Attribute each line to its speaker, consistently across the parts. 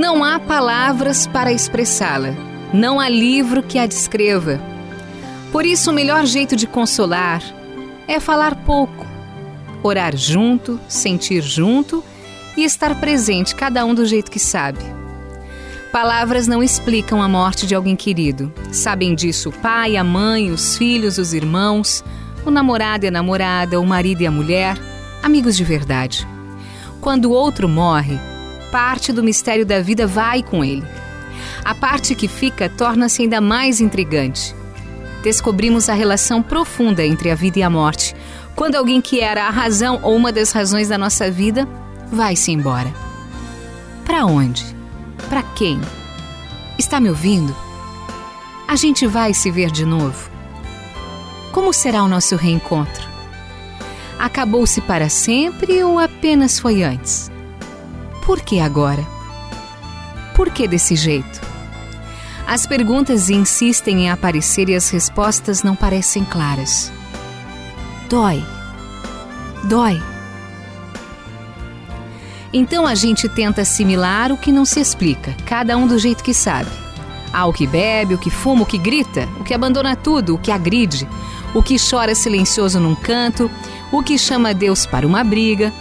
Speaker 1: Não há palavras para expressá-la, não há livro que a descreva. Por isso, o melhor jeito de consolar é falar pouco, orar junto, sentir junto e estar presente, cada um do jeito que sabe. Palavras não explicam a morte de alguém querido. Sabem disso o pai, a mãe, os filhos, os irmãos, o namorado e a namorada, o marido e a mulher, amigos de verdade. Quando o outro morre, parte do mistério da vida vai com ele. A parte que fica torna-se ainda mais intrigante. Descobrimos a relação profunda entre a vida e a morte, quando alguém que era a razão ou uma das razões da nossa vida vai-se embora. Para onde? Para quem? Está me ouvindo? A gente vai se ver de novo? Como será o nosso reencontro? Acabou-se para sempre ou apenas foi antes? Por que agora? Por que desse jeito? As perguntas insistem em aparecer e as respostas não parecem claras. Dói. Dói. Então a gente tenta assimilar o que não se explica, cada um do jeito que sabe. Há o que bebe, o que fuma, o que grita, o que abandona tudo, o que agride, o que chora silencioso num canto, o que chama Deus para uma briga,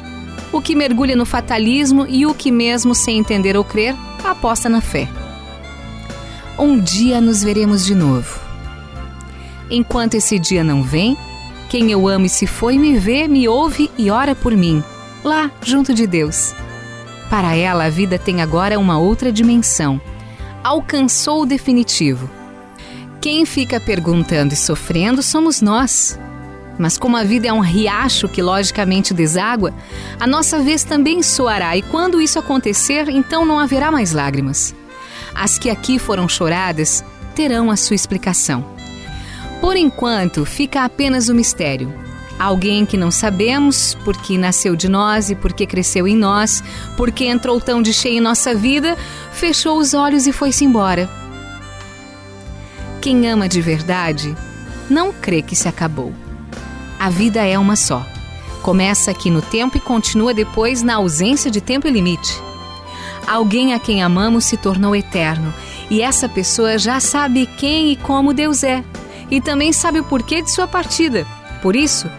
Speaker 1: o que mergulha no fatalismo e o que, mesmo sem entender ou crer, aposta na fé. Um dia nos veremos de novo. Enquanto esse dia não vem, quem eu amo e se foi me vê, me ouve e ora por mim lá junto de Deus. Para ela, a vida tem agora uma outra dimensão. Alcançou o definitivo. Quem fica perguntando e sofrendo somos nós. Mas como a vida é um riacho que logicamente deságua, a nossa vez também soará e quando isso acontecer, então não haverá mais lágrimas. As que aqui foram choradas terão a sua explicação. Por enquanto, fica apenas o mistério Alguém que não sabemos porque nasceu de nós e porque cresceu em nós, porque entrou tão de cheio em nossa vida, fechou os olhos e foi-se embora. Quem ama de verdade não crê que se acabou. A vida é uma só. Começa aqui no tempo e continua depois na ausência de tempo e limite. Alguém a quem amamos se tornou eterno e essa pessoa já sabe quem e como Deus é e também sabe o porquê de sua partida. Por isso,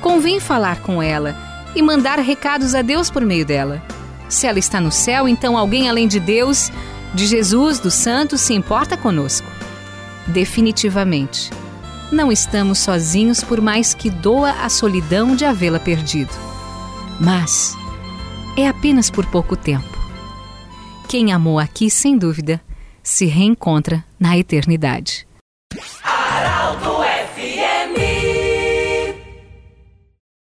Speaker 1: convém falar com ela e mandar recados a Deus por meio dela. Se ela está no céu, então alguém além de Deus, de Jesus, dos santos, se importa conosco. Definitivamente, não estamos sozinhos por mais que doa a solidão de havê-la perdido. Mas é apenas por pouco tempo. Quem amou aqui, sem dúvida, se reencontra na eternidade.